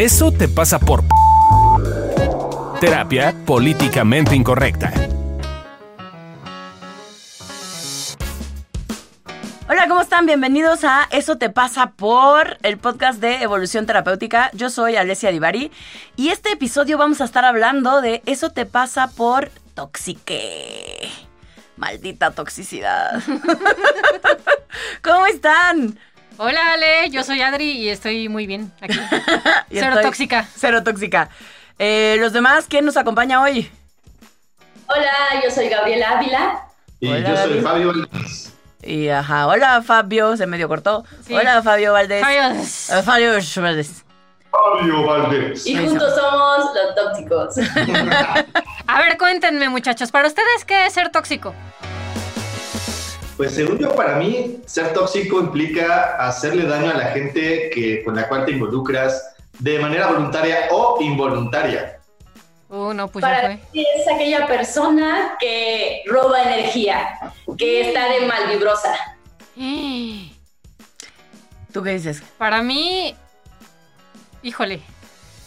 Eso te pasa por terapia políticamente incorrecta. Hola, ¿cómo están? Bienvenidos a Eso te pasa por el podcast de Evolución Terapéutica. Yo soy Alessia Divari y este episodio vamos a estar hablando de Eso te pasa por toxique. Maldita toxicidad. ¿Cómo están? Hola Ale, yo soy Adri y estoy muy bien aquí. Cero estoy- tóxica. Cero tóxica. Eh, Los demás, ¿quién nos acompaña hoy? Hola, yo soy Gabriela Ávila. Y Hola, yo soy. Fabio Valdés. Y ajá, hola Fabio, se medio cortó. Sí. Hola Fabio Valdés. Fabio. Eh, Fabio Valdés. Fabio Valdés. Y juntos somos los tóxicos. A ver, cuéntenme muchachos, ¿para ustedes qué es ser tóxico? Pues según yo, para mí, ser tóxico implica hacerle daño a la gente que, con la cual te involucras de manera voluntaria o involuntaria. Uh, no, pues ya Para fue. mí es aquella persona que roba energía, que está de malvibrosa. ¿Tú qué dices? Para mí, híjole,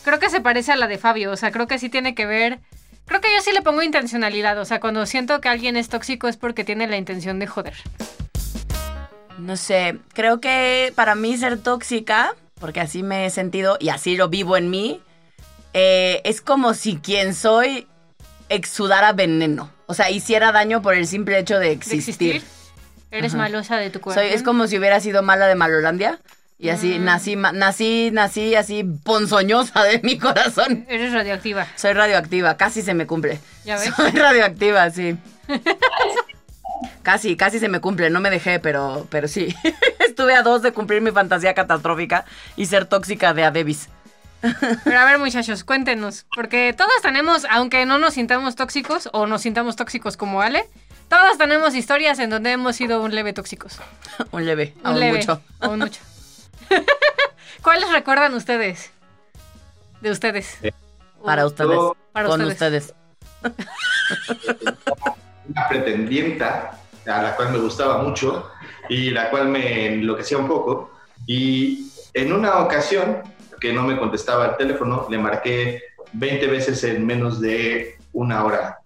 creo que se parece a la de Fabio, o sea, creo que sí tiene que ver... Creo que yo sí le pongo intencionalidad, o sea, cuando siento que alguien es tóxico es porque tiene la intención de joder. No sé, creo que para mí ser tóxica, porque así me he sentido y así lo vivo en mí, eh, es como si quien soy exudara veneno. O sea, hiciera daño por el simple hecho de De existir. Eres Ajá. malosa de tu. Soy, es como si hubiera sido mala de Malolandia. Y así Mm. nací, nací, nací así ponzoñosa de mi corazón. Eres radioactiva. Soy radioactiva, casi se me cumple. ¿Ya ves? Soy radioactiva, sí. casi, casi se me cumple, no me dejé, pero, pero sí. Estuve a dos de cumplir mi fantasía catastrófica y ser tóxica de Adebis. Pero a ver, muchachos, cuéntenos. Porque todos tenemos, aunque no nos sintamos tóxicos o nos sintamos tóxicos como Ale, todos tenemos historias en donde hemos sido un leve tóxicos. Un leve, Un aún leve. mucho. un mucho. ¿Cuáles recuerdan ustedes? De ustedes. Para O- ustedes. Yo- Para con ustedes. ustedes. Una pretendienta a la cual me gustaba mucho y la cual me enloquecía un poco. Y en una ocasión que no me contestaba el teléfono, le marqué 20 veces en menos de una hora.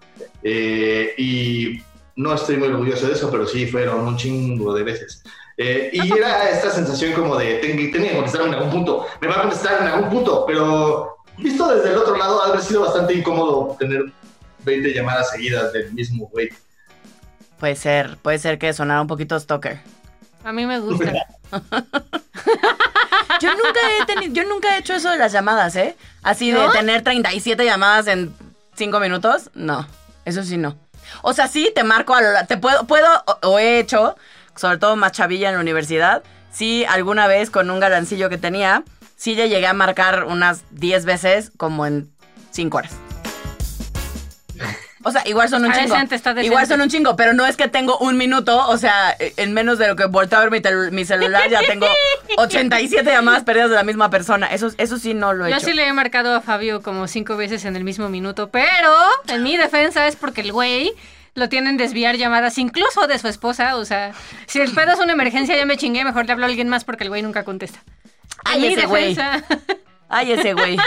Eh, y no estoy muy orgulloso de eso, pero sí fueron un chingo de veces. Eh, y era esta sensación como de ten- tenía que contestar en algún punto, me va a contestar en algún punto, pero visto desde el otro lado, ha sido bastante incómodo tener 20 llamadas seguidas del mismo güey. Puede ser, puede ser que sonara un poquito stalker. A mí me gusta. Yo nunca he tenido, yo nunca he hecho eso de las llamadas, ¿eh? Así de ¿No? tener 37 llamadas en 5 minutos, no. Eso sí no. O sea, sí te marco a lo te puedo puedo o, o he hecho, sobre todo más chavilla en la universidad, sí alguna vez con un galancillo que tenía, sí le llegué a marcar unas 10 veces como en 5 horas. O sea, igual son un Está chingo. decente, está decente. Igual son un chingo, pero no es que tengo un minuto, o sea, en menos de lo que volteo a ver mi, tel- mi celular, ya tengo 87 llamadas perdidas de la misma persona. Eso, eso sí no lo he Yo hecho. sí le he marcado a Fabio como cinco veces en el mismo minuto, pero en mi defensa es porque el güey lo tienen desviar llamadas incluso de su esposa. O sea, si el pedo es una emergencia, ya me chingué, mejor le hablo a alguien más porque el güey nunca contesta. Ay, mi ese güey. Ay, ese güey.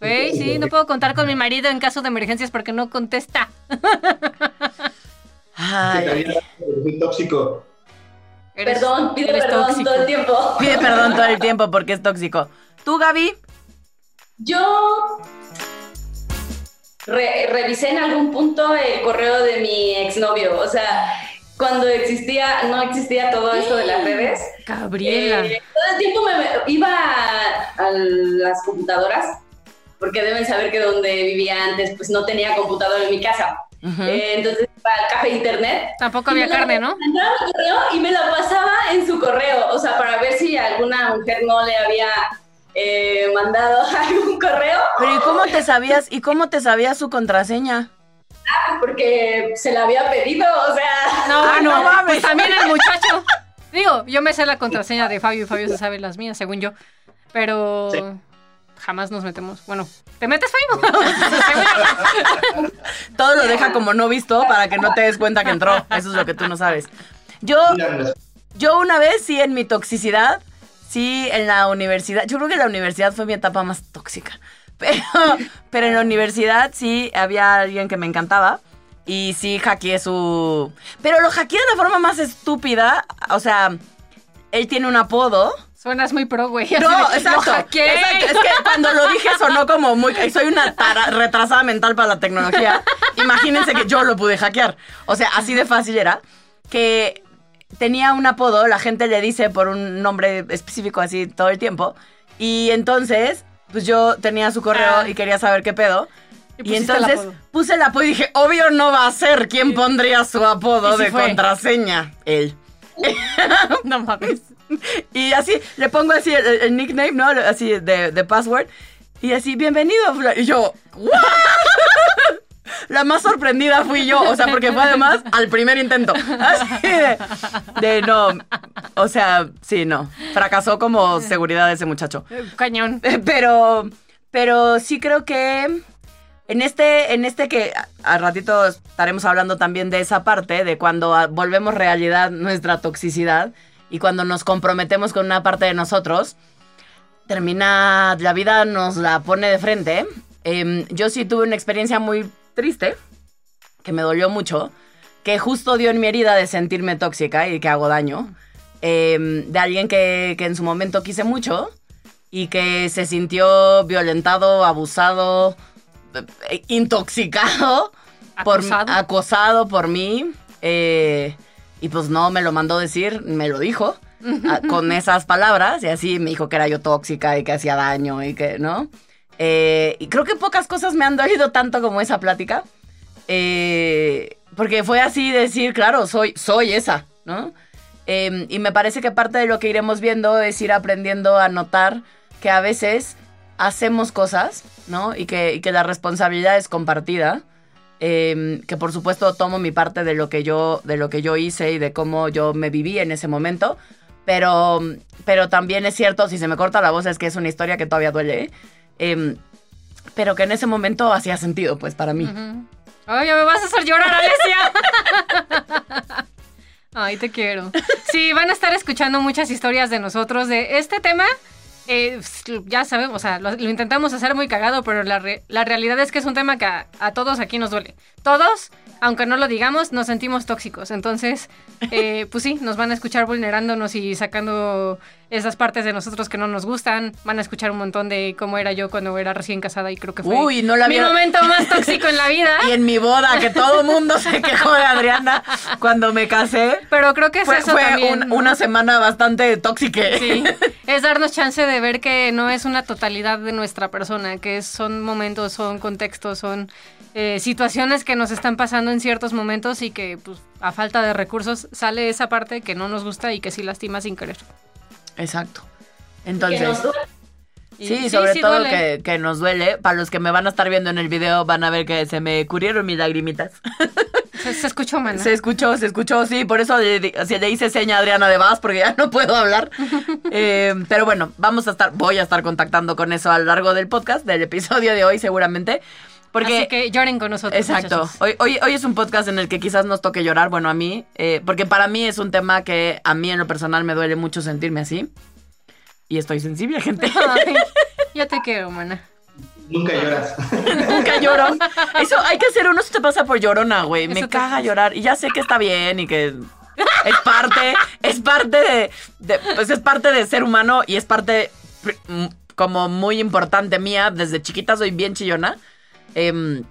Güey, sí, no puedo contar con mi marido en caso de emergencias porque no contesta. Ay, soy tóxico. Eres- perdón, pide perdón tóxico. todo el tiempo. pide perdón todo el tiempo porque es tóxico. ¿Tú, Gaby? Yo re- revisé en algún punto el correo de mi exnovio. O sea, cuando existía, no existía todo esto de las redes. Gabriela. Eh, todo el tiempo me, iba a, a las computadoras, porque deben saber que donde vivía antes, pues no tenía computadora en mi casa. Eh, entonces iba al café internet. Tampoco había la- carne, ¿no? Entraba a mi correo y me la pasaba en su correo, o sea, para ver si alguna mujer no le había eh, mandado algún correo, Pero ¿y cómo te sabías, y cómo te sabías su contraseña? porque se la había pedido, o sea, No, Ah, no no, mames. Pues también el muchacho. Digo, yo me sé la contraseña de Fabio y Fabio se sabe las mías, según yo. Pero Sí. jamás nos metemos. Bueno, ¿te metes Facebook? Todo lo deja como no visto para que no te des cuenta que entró. Eso es lo que tú no sabes. Yo, yo una vez sí en mi toxicidad, sí, en la universidad, yo creo que la universidad fue mi etapa más tóxica. Pero, pero en la universidad sí había alguien que me encantaba. Y sí hackeé su... Pero lo hackeé de la forma más estúpida. O sea, él tiene un apodo. Suenas muy pro, güey. No, exacto. Lo hackeé. exacto. Es que cuando lo dije sonó como muy... Soy una tara- retrasada mental para la tecnología. Imagínense que yo lo pude hackear. O sea, así de fácil era. Que tenía un apodo, la gente le dice por un nombre específico así todo el tiempo. Y entonces, pues yo tenía su correo Ah. y quería saber qué pedo. Y Y, el entonces puse el apodo y dije, obvio no va a ser. ¿Quién pondría su apodo ¿Y si de fue? contraseña? Él. No mames. Y así, le pongo así el, el nickname, ¿no? Así de, de password. Y así, bienvenido. fula-". Y yo, "¿What?". La más sorprendida fui yo, o sea, porque fue además al primer intento. Así de, de no, o sea, sí, no. Fracasó como seguridad ese muchacho. Cañón. Pero, pero sí creo que en este, en este que a- al ratito estaremos hablando también de esa parte, de cuando a- volvemos realidad nuestra toxicidad y cuando nos comprometemos con una parte de nosotros, termina, la vida nos la pone de frente. Em, yo sí tuve una experiencia muy triste, que me dolió mucho, que justo dio en mi herida de sentirme tóxica y que hago daño, em, de alguien que, que en su momento quise mucho y que se sintió violentado, abusado, eh, intoxicado, por, Acosado. acosado por mí. eh, y pues no me lo mandó decir, me lo dijo ah, con esas palabras. Y así me dijo que era yo tóxica y que hacía daño y que, ¿no? Eh, y creo que pocas cosas me han dolido tanto como esa plática. Eh, porque fue así decir, claro, soy, soy esa, ¿no? Eh, y me parece que parte de lo que iremos viendo es ir aprendiendo a notar que a veces hacemos cosas, ¿no? Y que, y que la responsabilidad es compartida. Eh, que por supuesto tomo mi parte de lo que yo, de lo que yo hice y de cómo yo me viví en ese momento. Pero, pero también es cierto, si se me corta la voz, es que es una historia que todavía duele. ¿eh? Em, pero que en ese momento hacía sentido, pues, para mí. Ujú. Oye, me vas a hacer llorar, Alesia. Ay, te quiero. Sí, van a estar escuchando muchas historias de nosotros de este tema. eh, ya sabemos, o sea, lo, lo intentamos hacer muy cagado, pero la, re- la realidad es que es un tema que a, a todos aquí nos duele. Todos, aunque no lo digamos, nos sentimos tóxicos. Entonces, eh, pues sí, nos van a escuchar vulnerándonos y sacando esas partes de nosotros que no nos gustan. Van a escuchar un montón de cómo era yo cuando era recién casada y creo que fue Uy, no la mi momento más tóxico en la vida. Y en mi boda, que todo el mundo se quejó de Adriana cuando me casé. Pero creo que es Fue, eso fue también. un- ¿no? una semana bastante tóxica. Sí, es darnos chance de ver que no es una totalidad de nuestra persona, que son momentos, son contextos, son eh, situaciones que nos están pasando en ciertos momentos y que pues, a falta de recursos sale esa parte que no nos gusta y que sí lastima sin querer. Exacto. Que Entonces, nos duele. Y sí, sobre todo que, que nos duele. Para los que me van a estar viendo en el video, van a ver que se me curieron mis lagrimitas. Se, se escuchó, mana. Se escuchó, se escuchó, sí, por eso le, le hice seña a Adriana de Vaz, porque ya no puedo hablar. Eh, pero bueno, vamos a estar, voy a estar contactando con eso a lo largo del podcast, del episodio de hoy seguramente. Porque, Así que lloren con nosotros. exacto, hoy, hoy, hoy es un podcast en el que quizás nos toque llorar, bueno, a mí, eh, porque para mí es un tema que a mí en lo personal me duele mucho sentirme así. Y estoy sensible, gente. Ay, yo te quiero, mana. Nunca lloras. Nunca lloro. Eso hay que hacer uno, se te pasa por llorona, güey. Me caga pasa. llorar. Y ya sé que está bien y que es parte, es parte de, de- pues es parte de ser humano y es parte como muy importante mía. Desde chiquita soy bien chillona. Em,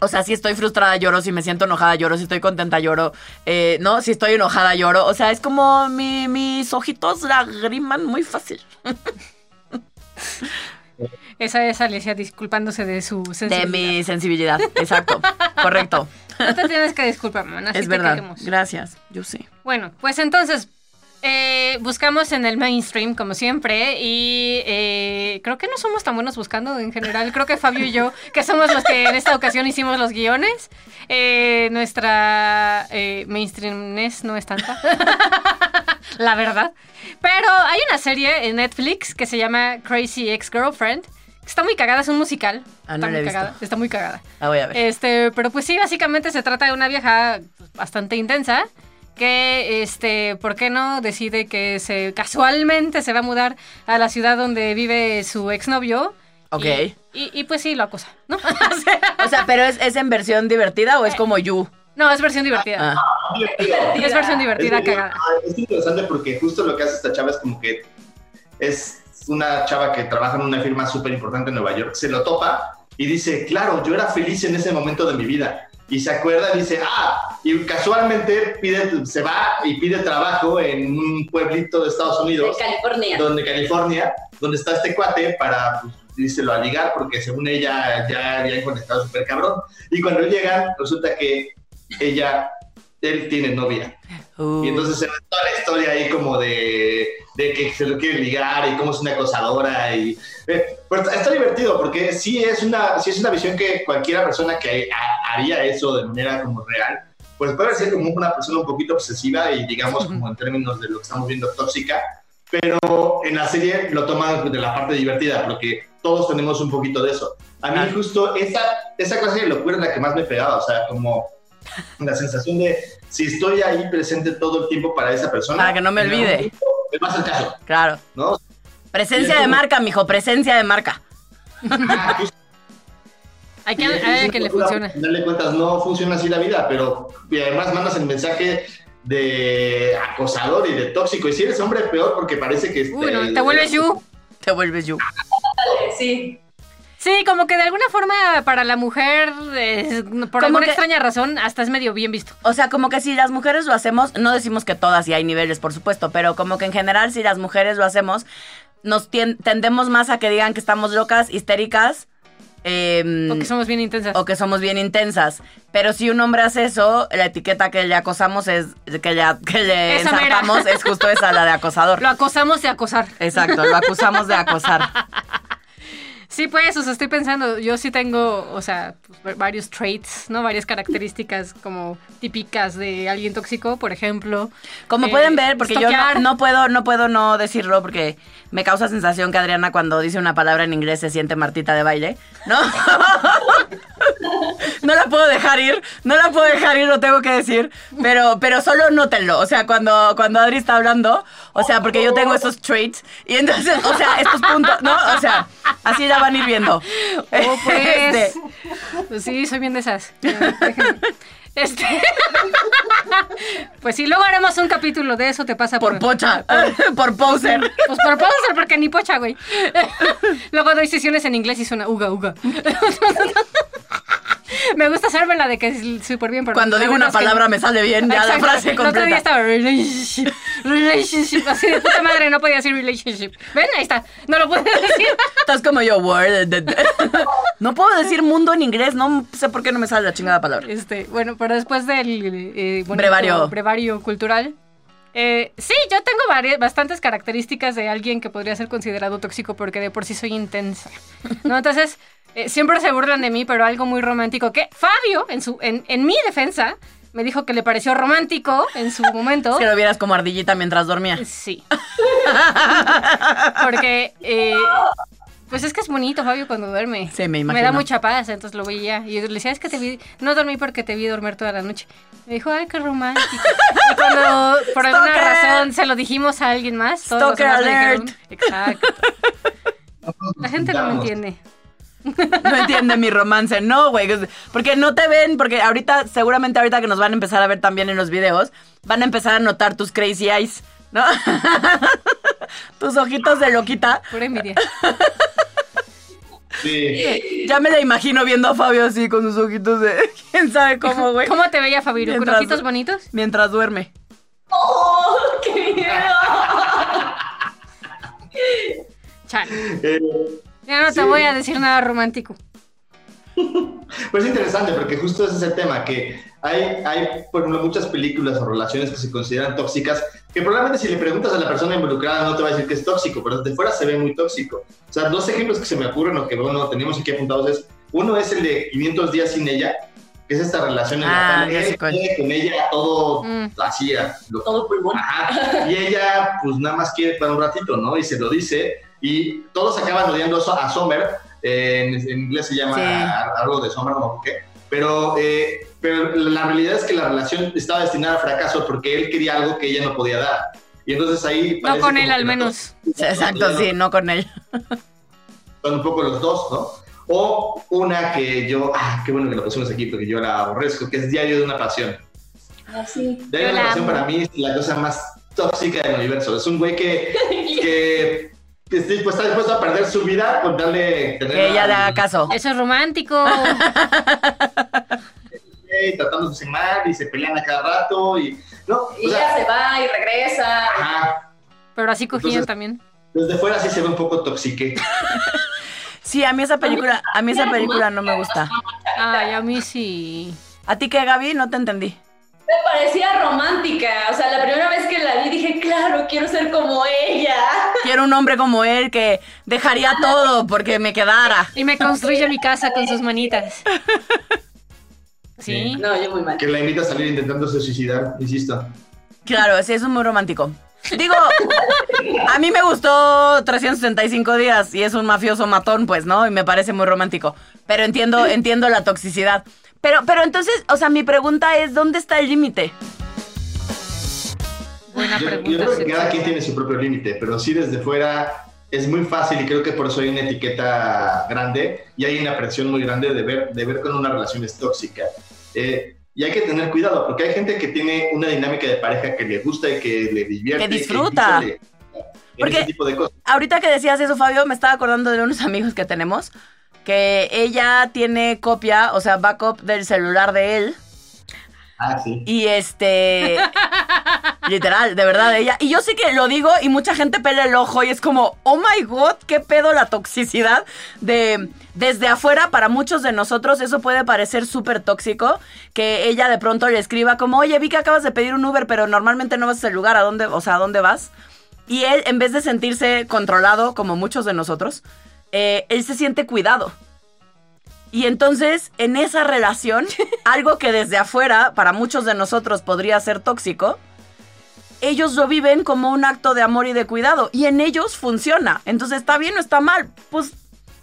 o sea, si estoy frustrada lloro, si me siento enojada lloro, si estoy contenta lloro, eh, ¿no? Si estoy enojada lloro. O sea, es como mi- mis ojitos lagriman muy fácil. Esa es Alicia disculpándose de su De sensibilidad. mi sensibilidad. Exacto. Correcto. No te tienes que disculpar, mana. es verdad. queremos. Gracias. Yo sí. Bueno, pues entonces eh, buscamos en el mainstream, como siempre, y eh, creo que no somos tan buenos buscando en general. Creo que Fabio y yo, que somos los que en esta ocasión hicimos los guiones, eh, nuestra eh, mainstreamness no es tanta. La verdad. Pero hay una serie en Netflix que se llama Crazy Ex-Girlfriend. que Está muy cagada, es un musical. Ah, no está la he muy visto. cagada. Está muy cagada. La voy a ver. Este, pero pues sí, básicamente se trata de una vieja bastante intensa que, este, ¿por qué no? Decide que se casualmente se va a mudar a la ciudad donde vive su exnovio. Ok. Y, y- y, pues sí, lo acosa, ¿no? O sea, pero ¿es, es en versión divertida o es como You? no, es versión divertida. Ah. Es versión divertida, es, cagada. es interesante porque justo lo que hace esta chava es como que es una chava que trabaja en una firma súper importante en Nueva York, se lo topa y dice, claro, yo era feliz en ese momento de mi vida. Y se acuerda y dice, ah, y casualmente pide, se va y pide trabajo en un pueblito de Estados De Unidos, California. donde California, donde está este cuate para, pues, díselo a ligar, porque según ella ya habían conectado súper cabrón. Y cuando llegan, resulta que ella, él tiene novia. Uh. Y entonces se ve toda la historia ahí como de, de que se lo quiere ligar y cómo es una acosadora. Y, eh, pero está, está divertido porque sí es, una, sí es una visión que cualquiera persona que ha- haría eso de manera como real, pues puede ser como una persona un poquito obsesiva y digamos como en términos de lo que estamos viendo tóxica, pero en la serie lo toman de la parte divertida porque todos tenemos un poquito de eso. A mí justo esa, esa clase de locura es la que más me pegaba, o sea, como la sensación de si estoy ahí presente todo el tiempo para esa persona. Para que no me olvide. Me pasa el caso, Claro. ¿no? Presencia de marca, mijo, presencia de marca. Ah, Hay que, hay que le funcione. De cuentas no funciona así la vida, pero y además mandas el mensaje de acosador y de tóxico. Y si eres hombre, peor porque parece que... Uy, no, este, te vuelves you. Te vuelves You. Sí. Sí, como que de alguna forma para la mujer, eh, por Como alguna que- extraña razón, hasta es medio bien visto. O sea, como que si las mujeres lo hacemos, no decimos que todas y hay niveles, por supuesto, pero como que en general si las mujeres lo hacemos, nos tendemos más a que digan que estamos locas, histéricas. em, Porque somos bien intensas. o que somos bien intensas. Pero si un hombre hace eso, la etiqueta que le acosamos es, que le, que le ensartamos es justo esa, la de acosador. Lo acosamos de acosar. Exacto, lo acusamos de acosar. Sí, pues, o sea, estoy pensando, yo sí tengo, o sea, pues, varios traits, ¿no? Varias características como típicas de alguien tóxico, por ejemplo. Como eh, pueden ver, porque yo no, puedo, no puedo no decirlo, porque me causa sensación que Adriana cuando dice una palabra en inglés se siente Martita de baile, ¿no? no la puedo dejar ir, no la puedo dejar ir, lo tengo que decir, pero, pero solo nótenlo, o sea, cuando, cuando Adri está hablando, o sea, porque yo tengo esos traits, y entonces, o sea, estos puntos, ¿no? O sea, así la van a ir viendo. Oh, pues. Este, sí, soy bien de esas. Déjenme. Este. pues sí, luego haremos un capítulo de eso, te pasa por pocha, por poser. Pues por poser, porque ni pocha, güey. Luego doy sesiones en inglés y suena uga, uga. Me gusta hacerme la de que es súper bien, pero Cuando digo una que palabra me sale bien, ya la frase El otro día completa. estaba relationship, relationship, así de puta madre, no podía decir relationship. ¿Ven? Ahí está, no lo puedo decir. Estás como yo, word. No puedo decir mundo en inglés, no sé por qué no me sale la chingada palabra. Este, bueno, pero después del eh, bonito Brevario. brevario cultural. eh, sí, yo tengo vari- bastantes características de alguien que podría ser considerado tóxico porque de por sí soy intensa. ¿no? Entonces, eh, siempre se burlan de mí, pero algo muy romántico que Fabio, en, su, en, en mi defensa, me dijo que le pareció romántico en su momento. Que lo vieras como ardillita mientras dormía. Sí. Porque, eh, pues es que es bonito, Fabio, cuando duerme. Sí, me Me imagino. da mucha paz, entonces lo veía. Y yo le decía, es que te vi, no dormí porque te vi dormir toda la noche. Me dijo, ay, qué romántico. y cuando por alguna razón se lo dijimos a alguien más, todos los me alert. dijeron, Exacto. La gente no me entiende. No entiende mi romance. No, güey. Porque no te ven, porque ahorita, seguramente ahorita que nos van a empezar a ver también en los videos, van a empezar a notar tus crazy eyes, ¿no? tus ojitos de loquita. Pura envidia. Sí. Ya me la imagino viendo a Fabio así con sus ojitos de. ¿Quién sabe cómo, güey? ¿Cómo te veía, Fabio? ¿Con ojitos bonitos? Mientras duerme. ¡Oh, qué miedo! Chale. Eh, Ya no te Sí. voy a decir nada romántico. Pues es interesante porque justo ese es el tema, que hay, hay, por ejemplo, muchas películas o relaciones que se consideran tóxicas, que probablemente si le preguntas a la persona involucrada no te va a decir que es tóxico, pero desde fuera se ve muy tóxico. O sea, dos ejemplos que se me ocurren o que, bueno, tenemos aquí apuntados es, uno es el de 500 días sin ella, que es esta relación en Ah, la él quiere con ella todo Mm. así, lo Todo pulmón. Ajá. Y ella, pues nada más quiere para un ratito, ¿no? Y se lo dice. Y todos acaban odiando a So- a Sommer. eh, en, en inglés se llama Sí. a- algo de Sommer, ¿no? ¿Qué? Pero, eh, pero la realidad es que la relación estaba destinada al fracaso porque él quería algo que ella no podía dar. Y entonces ahí... No con él al menos. Sí, Exacto, sí, no con él. Son un poco los dos, ¿no? O una que yo, ah, qué bueno que lo pusimos aquí porque yo la aborrezco, que es Diario de una Pasión. Así. Diario de una Pasión amo. para mí es la cosa más tóxica del universo. Es un güey que, que, que está dispuesto- está dispuesto a perder su vida con darle... tener Que ella haga caso. Eso es romántico. güey, tratándose mal y se pelean a cada rato y... No, Y o sea, se va y regresa. ajá, Pero así cogían Entonces- también. desde fuera sí se ve un poco toxique. Sí, a mí esa película, a mí esa película no me gusta. Ay, a mí sí. ¿A ti qué, Gaby? No te entendí. Me parecía romántica. O sea, la primera vez que la vi dije, claro, quiero ser como ella. Quiero un hombre como él que dejaría todo porque me quedara. Y me construye mi casa con sus manitas. Sí. No, yo muy mal. Que la invita a salir intentándose suicidar, insisto. Claro, sí, eso es muy romántico. Digo, a mí me gustó 365 días y es un mafioso matón, pues, ¿no? Y me parece muy romántico. Pero entiendo, entiendo la toxicidad. Pero, pero entonces, o sea, mi pregunta es, ¿dónde está el límite? Buena Yo, yo pregunta. creo que cada quien tiene su propio límite, pero sí desde fuera es muy fácil y creo que por eso hay una etiqueta grande y hay una presión muy grande de ver, de ver con una relación es tóxica. Eh, y hay que tener cuidado porque hay gente que tiene una dinámica de pareja que le gusta y que le divierte. Que disfruta. que en Porque- ese tipo de cosas. Ahorita que decías eso, Fabio, me estaba acordando de unos amigos que tenemos, que ella tiene copia, o sea, backup del celular de él. Ah, sí. Y este. literal, de verdad, ella. Y yo sí que lo digo y mucha gente pela el ojo y es como, oh my god, qué pedo la toxicidad de. Desde afuera, para muchos de nosotros, eso puede parecer súper tóxico. Que ella de pronto le escriba como, oye, vi que acabas de pedir un Uber, pero normalmente no vas al lugar, ¿a dónde? O sea, ¿a dónde vas? Y él, en vez de sentirse controlado, como muchos de nosotros, eh, él se siente cuidado. Y entonces, en esa relación, algo que desde afuera, para muchos de nosotros podría ser tóxico, ellos lo viven como un acto de amor y de cuidado. Y en ellos funciona. Entonces, ¿está bien o está mal? Pues,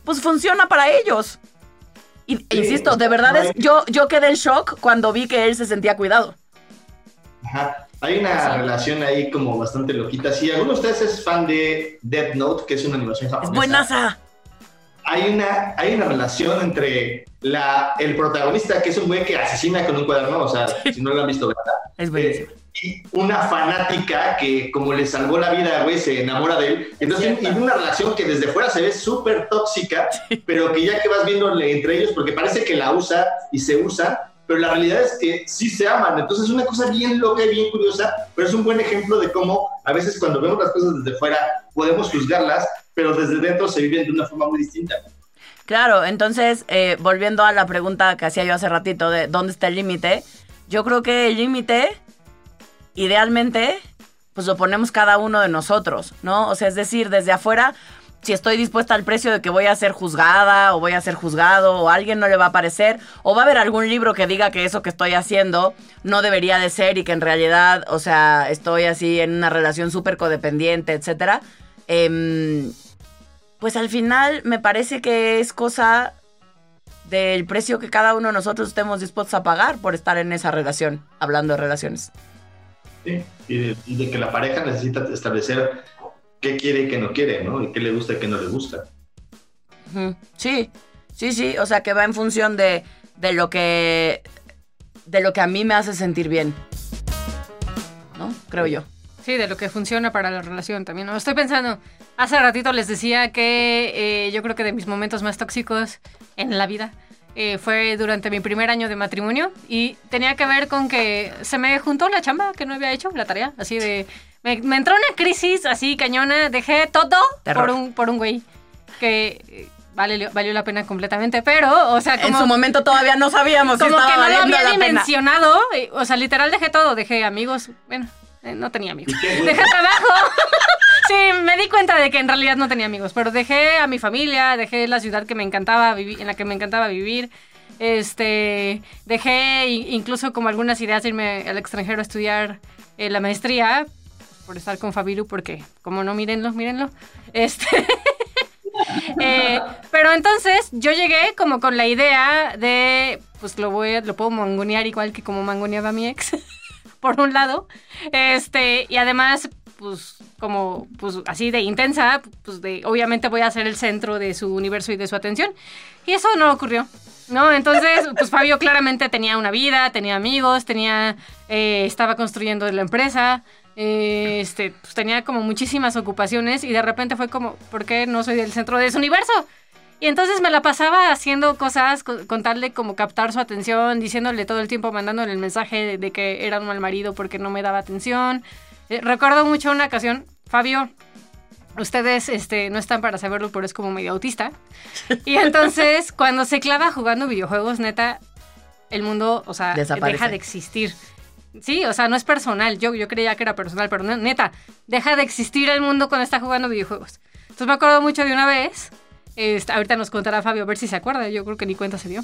pues funciona para ellos. Y, insisto, de verdad es, yo, yo quedé en shock cuando vi que él se sentía cuidado. Ajá. Hay una relación ahí como bastante loquita. Si alguno de ustedes es fan de Death Note, que es una animación Es japonesa, buenaza. Hay una, hay una relación entre la, el protagonista, que es un güey que asesina con un cuaderno, o sea, si no lo han visto, ¿verdad? Es buenísimo. Eh, y una fanática que como le salvó la vida, güey, se enamora de él. Entonces, y una relación que desde fuera se ve súper tóxica, pero que ya que vas viendo entre ellos, porque parece que la usa y se usa, pero la realidad es que sí se aman. Entonces es una cosa bien loca y bien curiosa, pero es un buen ejemplo de cómo a veces cuando vemos las cosas desde fuera podemos juzgarlas, pero desde dentro se viven de una forma muy distinta. Claro, entonces, eh, volviendo a la pregunta que hacía yo hace ratito de dónde está el límite, yo creo que el límite, idealmente, pues lo ponemos cada uno de nosotros, ¿no? O sea, es decir, desde afuera, si estoy dispuesta al precio de que voy a ser juzgada o voy a ser juzgado o alguien no le va a parecer o va a haber algún libro que diga que eso que estoy haciendo no debería de ser y que en realidad, o sea, estoy así en una relación súper codependiente, etcétera. Em, pues al final me parece que es cosa del precio que cada uno de nosotros estemos dispuestos a pagar por estar en esa relación, hablando de relaciones. Sí, y de que la pareja necesita establecer qué quiere y qué no quiere, ¿no? Y qué le gusta y qué no le gusta. Sí, sí, sí, o sea que va en función de, de lo que de lo que a mí me hace sentir bien. ¿No? Creo yo. Sí, de lo que funciona para la relación también. ¿no? Estoy pensando, hace ratito les decía que eh, yo creo que de mis momentos más tóxicos en la vida eh, fue durante mi primer año de matrimonio y tenía que ver con que se me juntó la chamba que no había hecho, la tarea, así de... Me, me entró una crisis así cañona, dejé todo Terror. por un, por un güey que eh, vale, valió la pena completamente, pero, o sea, como... en su momento todavía no sabíamos si Como estaba que no lo había la pena. dimensionado. eh, O sea, literal dejé todo. Dejé amigos. Bueno, eh, no tenía amigos. Dejé trabajo. sí, me di cuenta de que en realidad no tenía amigos. Pero dejé a mi familia, dejé la ciudad que me encantaba vivir, en la que me encantaba vivir. Este, dejé incluso como algunas ideas de irme al extranjero a estudiar eh, la maestría por estar con Fabiru, porque como no, mírenlo, mírenlo. Este, Eh, pero entonces yo llegué como con la idea de pues lo voy lo puedo mangonear igual que como mangoneaba mi ex, por un lado. Este, y además, pues, como, pues, así de intensa, pues, de, obviamente voy a ser el centro de su universo y de su atención. Y eso no ocurrió. ¿No? Entonces, pues Fabio claramente tenía una vida, tenía amigos, tenía, eh, estaba construyendo la empresa, eh, este, pues tenía como muchísimas ocupaciones y de repente fue como, ¿por qué no soy el centro de su universo? Y entonces me la pasaba haciendo cosas con, con tal de como captar su atención, diciéndole todo el tiempo, mandándole el mensaje de, de que era un mal marido porque no me daba atención. Eh, recuerdo mucho una ocasión, Fabio, ustedes este, no están para saberlo, pero es como medio autista. Y entonces, cuando se clava jugando videojuegos, neta, el mundo, o sea, Desaparece. deja de existir. Sí, o sea, no es personal. Yo, yo creía que era personal, pero neta, deja de existir el mundo cuando está jugando videojuegos. Entonces me acuerdo mucho de una vez, este, ahorita nos contará Fabio a ver si se acuerda, yo creo que ni cuenta se dio.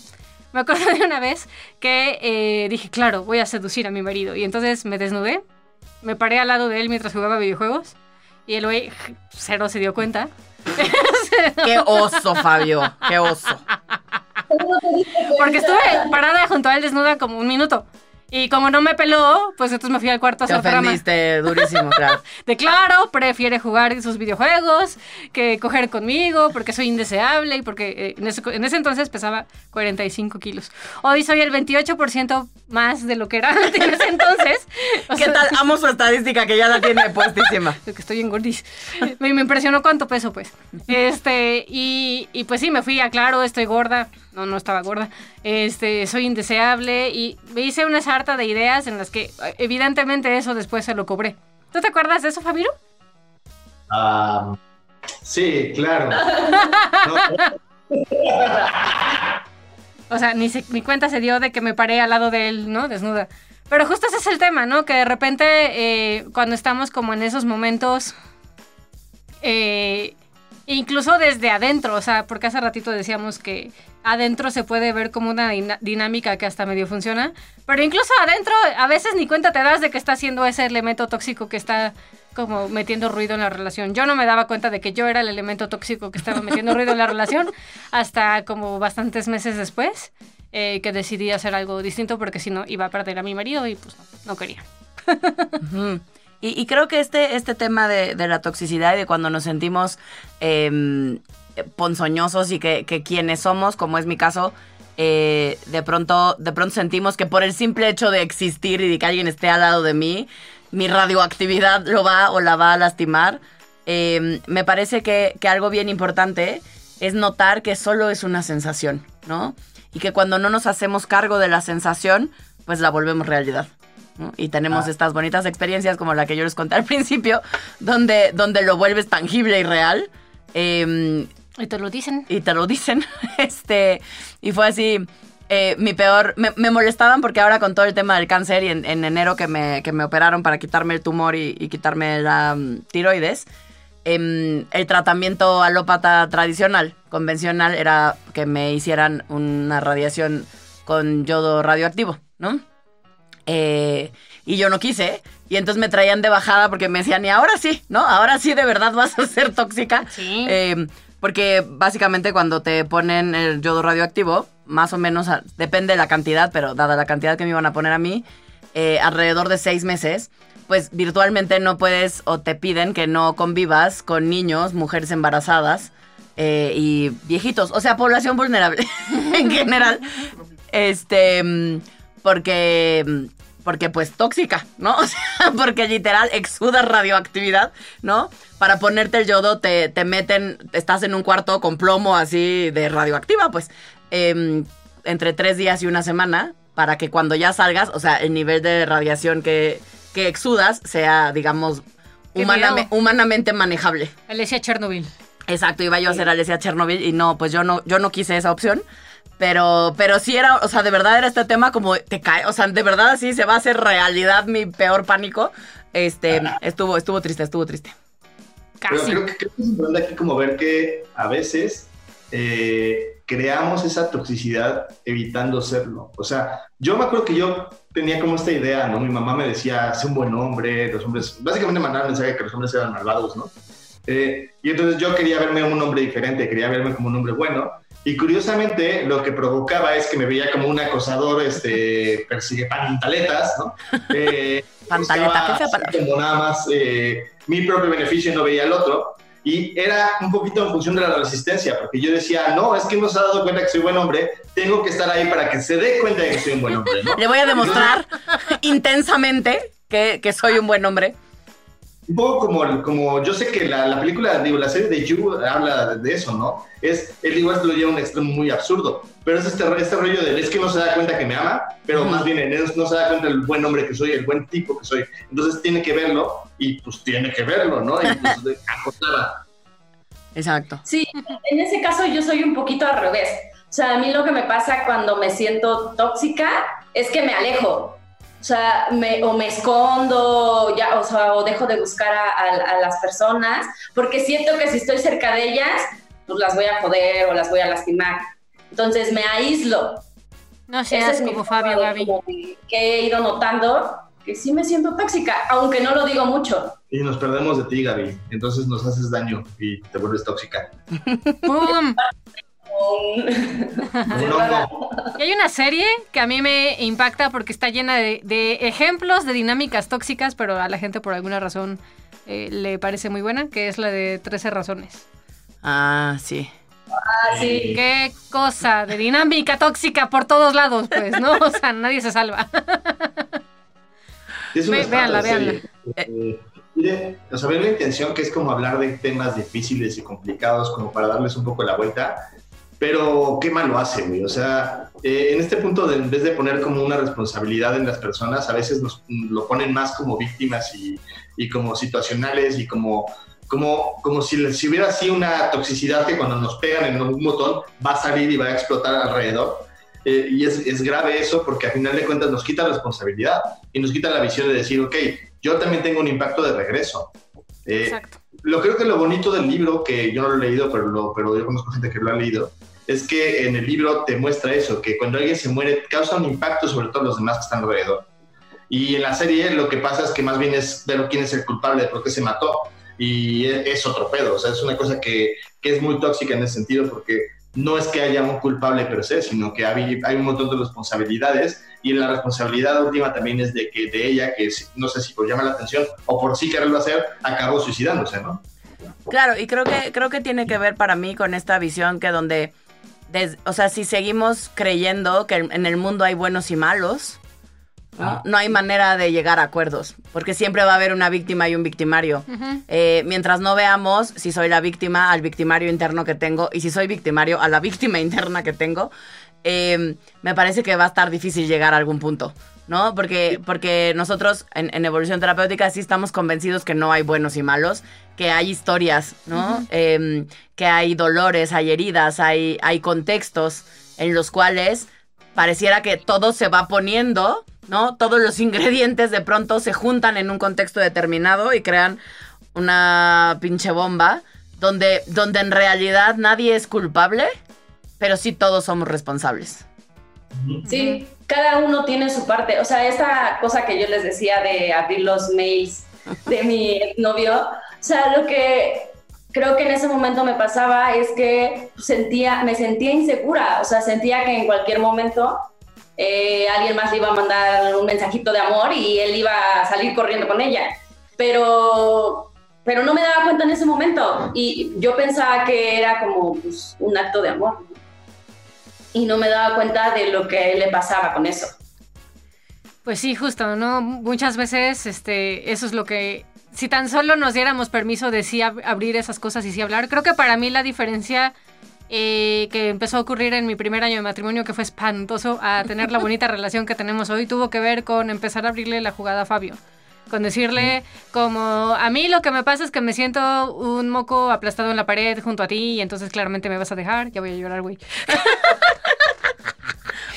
Me acuerdo de una vez que eh, dije, claro, voy a seducir a mi marido. Y entonces me desnudé, me paré al lado de él mientras jugaba videojuegos. Y el güey cero se dio cuenta. Qué oso, Fabio. Qué oso. Porque estuve parada junto a él desnuda como un minuto. Y como no me peló, pues entonces me fui al cuarto a Te hacer drama. ofendiste durísimo, claro. De claro, prefiere jugar sus videojuegos que coger conmigo porque soy indeseable y porque eh, en, ese, en ese entonces pesaba 45 kilos. Hoy soy el 28% más de lo que era antes en ese entonces. O ¿Qué sea, tal? Amo su estadística que ya la tiene puestísima. que estoy en gordis. Me, me impresionó cuánto peso, pues. Este, y, y pues sí, me fui a claro, estoy gorda. No, no estaba gorda. Este, soy indeseable y me hice una sarta de ideas en las que evidentemente eso después se lo cobré. ¿Tú te acuerdas de eso, Fabiro? Ah, sí, claro. O sea, ni, se- ni cuenta se dio de que me paré al lado de él, ¿no? Desnuda. Pero justo ese es el tema, ¿no? Que de repente, eh, cuando estamos como en esos momentos, eh, incluso desde adentro, o sea, porque hace ratito decíamos que adentro se puede ver como una dinámica que hasta medio funciona, pero incluso adentro a veces ni cuenta te das de que está haciendo ese elemento tóxico que está como metiendo ruido en la relación. Yo no me daba cuenta de que yo era el elemento tóxico que estaba metiendo ruido en la relación hasta como bastantes meses después eh, que decidí hacer algo distinto porque si no iba a perder a mi marido y pues no, no quería. Y creo que este, este tema de, de la toxicidad y de cuando nos sentimos em, ponzoñosos y que, que quienes somos, como es mi caso, eh, de, pronto, de pronto sentimos que por el simple hecho de existir y de que alguien esté al lado de mí, mi radioactividad lo va o la va a lastimar. Em, me parece que, que algo bien importante es notar que solo es una sensación, ¿no? Y que cuando no nos hacemos cargo de la sensación, pues la volvemos realidad. ¿no? Y tenemos Ah. estas bonitas experiencias como la que yo les conté al principio, donde, donde lo vuelves tangible y real. em, Y te lo dicen. y te lo dicen. Este, y fue así. eh, mi peor. Me, me molestaban porque ahora con todo el tema del cáncer y en, en enero que me, que me operaron para quitarme el tumor y, y quitarme la mm, tiroides, em, el tratamiento alópata tradicional, convencional, era que me hicieran una radiación con yodo radioactivo, ¿no? Eh, y yo no quise. Y entonces me traían de bajada porque me decían, y ahora sí, ¿no? Ahora sí de verdad vas a ser tóxica. Sí. Eh, porque básicamente cuando te ponen el yodo radioactivo, más o menos, depende de la cantidad, pero dada la cantidad que me iban a poner a mí, eh, alrededor de seis meses, pues virtualmente no puedes o te piden que no convivas con niños, mujeres embarazadas eh, y viejitos, o sea, población vulnerable en general. Este, mm, porque, mm, porque pues tóxica, ¿no? O sea, porque literal exuda radioactividad, ¿no? Para ponerte el yodo te, te meten, estás en un cuarto con plomo así de radioactiva, pues, em, entre tres días y una semana, para que cuando ya salgas, o sea, el nivel de radiación que, que exudas sea, digamos, humaname- humanamente manejable. Alesia Chernobyl. Exacto, iba yo a hacer Alesia Chernobyl y no, pues yo no, yo no quise esa opción. Pero, pero sí era, o sea, de verdad era este tema como te cae, o sea, de verdad así se va a hacer realidad mi peor pánico. Este, estuvo, estuvo triste, estuvo triste. Pero Casi. creo que, creo que es importante aquí como ver que a veces eh, creamos esa toxicidad evitando serlo. O sea, yo me acuerdo que yo tenía como esta idea, ¿no? Mi mamá me decía, sé un buen hombre, los hombres, básicamente mandaba el mensaje de que los hombres eran malvados, ¿no? Eh, y entonces yo quería verme un hombre diferente, quería verme como un hombre bueno. Y curiosamente lo que provocaba es que me veía como un acosador, este, persigue pantaletas, ¿no? Eh, Pantaleta, qué palabra. Como nada más eh, mi propio beneficio y no veía el otro. Y era un poquito en función de la resistencia, porque yo decía, no, es que no se ha dado cuenta que soy buen hombre, tengo que estar ahí para que se dé cuenta de que soy un buen hombre, ¿no? Le voy a demostrar intensamente que, que soy un buen hombre. Un poco como, como yo sé que la, la película, digo, la serie de You habla de eso, ¿no? Es, él igual lo lleva a un extremo muy absurdo, pero es este, este rollo de, es que no se da cuenta que me ama, pero Ujú. más bien en él no se da cuenta del buen hombre que soy, el buen tipo que soy. Entonces tiene que verlo y pues tiene que verlo, ¿no? Y pues de- acotada. Exacto. Sí, en ese caso yo soy un poquito al revés. O sea, a mí lo que me pasa cuando me siento tóxica es que me alejo. O sea, me, o me escondo, ya, o sea, o dejo de buscar a, a- a las personas, porque siento que si estoy cerca de ellas, pues las voy a joder o las voy a lastimar. Entonces me aíslo. No seas es mi como Fabio, Gaby. que he ido notando que sí me siento tóxica, aunque no lo digo mucho. Y nos perdemos de ti, Gaby. Entonces nos haces daño y te vuelves tóxica. ¡Pum! Y hay una serie que a mí me impacta porque está llena de, de ejemplos de dinámicas tóxicas, pero a la gente por alguna razón eh, le parece muy buena, que es la de 13 razones. Ah, sí. Ah, sí. Qué cosa de dinámica tóxica por todos lados, pues, ¿no? O sea, nadie se salva. Es una Ve- véanla. serie. Eh, mire, o sea, la intención que es como hablar de temas difíciles y complicados, como para darles un poco la vuelta, pero qué mal lo hace, güey. O sea, eh, en este punto, de, en vez de poner como una responsabilidad en las personas, a veces nos, lo ponen más como víctimas y, y como situacionales y como, como, como si, si hubiera así una toxicidad que cuando nos pegan en un botón va a salir y va a explotar alrededor. Eh, y es, es grave eso porque a final de cuentas nos quita responsabilidad y nos quita la visión de decir, ok, yo también tengo un impacto de regreso. Eh, Exacto. lo creo que lo bonito del libro, que yo no lo he leído, pero, lo, pero yo conozco gente que lo ha leído, es que en el libro te muestra eso, que cuando alguien se muere causa un impacto sobre todos los demás que están alrededor. Y en la serie lo que pasa es que más bien es ver quién es el culpable de por qué se mató. Y es, otro pedo, o sea, es una cosa que, que es muy tóxica en ese sentido porque no es que haya un culpable per se, sino que hay, un montón de responsabilidades y la responsabilidad última también es de que de ella, que no sé si por llamar la atención o por sí quererlo hacer, acabó suicidándose, ¿no? Claro, y creo que, creo que tiene que ver para mí con esta visión que donde, des- o sea, si seguimos creyendo que en el mundo hay buenos y malos, ¿no? Ah. no hay manera de llegar a acuerdos, porque siempre va a haber una víctima y un victimario. Eh, mientras no veamos si soy la víctima al victimario interno que tengo y si soy victimario a la víctima interna que tengo, eh, me parece que va a estar difícil llegar a algún punto, ¿no? Porque, porque nosotros en, en evolución terapéutica sí estamos convencidos que no hay buenos y malos, que hay historias, ¿no? Eh, que hay dolores, hay heridas, hay, hay contextos en los cuales pareciera que todo se va poniendo, ¿no? Todos los ingredientes de pronto se juntan en un contexto determinado y crean una pinche bomba donde, donde en realidad nadie es culpable, pero sí todos somos responsables. Sí, cada uno tiene su parte. O sea, esta cosa que yo les decía de abrir los mails de mi novio, o sea, lo que creo que en ese momento me pasaba es que sentía, me sentía insegura, o sea, sentía que en cualquier momento eh, alguien más le iba a mandar un mensajito de amor y él iba a salir corriendo con ella. Pero, pero no me daba cuenta en ese momento y yo pensaba que era como pues, un acto de amor. Y no me daba cuenta de lo que le pasaba con eso. Pues sí, justo, ¿no? Muchas veces este, eso es lo que... Si tan solo nos diéramos permiso de sí ab- abrir esas cosas y sí hablar, creo que para mí la diferencia eh, que empezó a ocurrir en mi primer año de matrimonio, que fue espantoso, a tener la bonita relación que tenemos hoy, tuvo que ver con empezar a abrirle la jugada a Fabio. Con decirle como, a mí lo que me pasa es que me siento un moco aplastado en la pared junto a ti y entonces claramente me vas a dejar, ya voy a llorar, güey.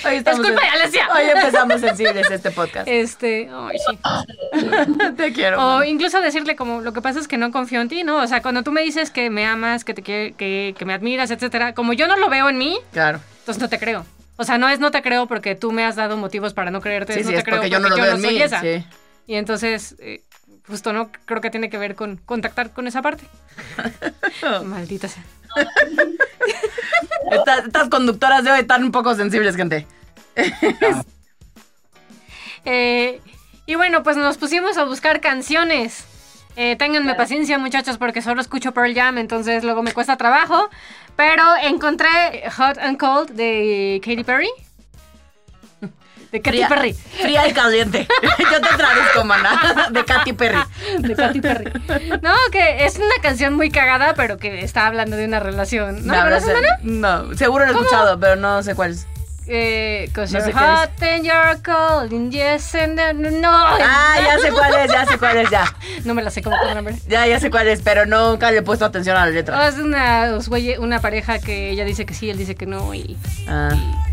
Hoy Es culpa de Alessia. Hoy empezamos sensibles este podcast. Este, ay, sí. Te quiero. O incluso decirle como, lo que pasa es que no confío en ti, ¿no? O sea, cuando tú me dices que me amas, que te que, que me admiras, etcétera, como yo no lo veo en mí, Claro. entonces no te creo. O sea, no es no te creo porque tú me has dado motivos para no creerte, Sí, es no sí, te es creo porque yo no lo veo en soy mí. esa. Sí. Y entonces, eh, justo no, creo que tiene que ver con contactar con esa parte. Maldita sea. Estas, estas conductoras de hoy están un poco sensibles, gente. Eh, y bueno, pues nos pusimos a buscar canciones. Eh, ténganme paciencia, muchachos, porque solo escucho Pearl Jam, entonces luego me cuesta trabajo. Pero encontré Hot and Cold de Katy Perry. De Katy Fría, Perry. fría y caliente. Yo te traduzco, mana. De Katy Perry. De Katy Perry. No, que es una canción muy cagada, pero que está hablando de una relación. ¿No la mana? No, seguro lo he escuchado, pero no sé cuál es. Eh, No sé hot and you're cold and yes and then- no. Ah, ya sé cuál es, ya sé cuál es, ya. No me la sé cómo nombre. Ya, ya sé cuál es, pero nunca le he puesto atención a la letra. Es una, una pareja que ella dice que sí, él dice que no y Ah. no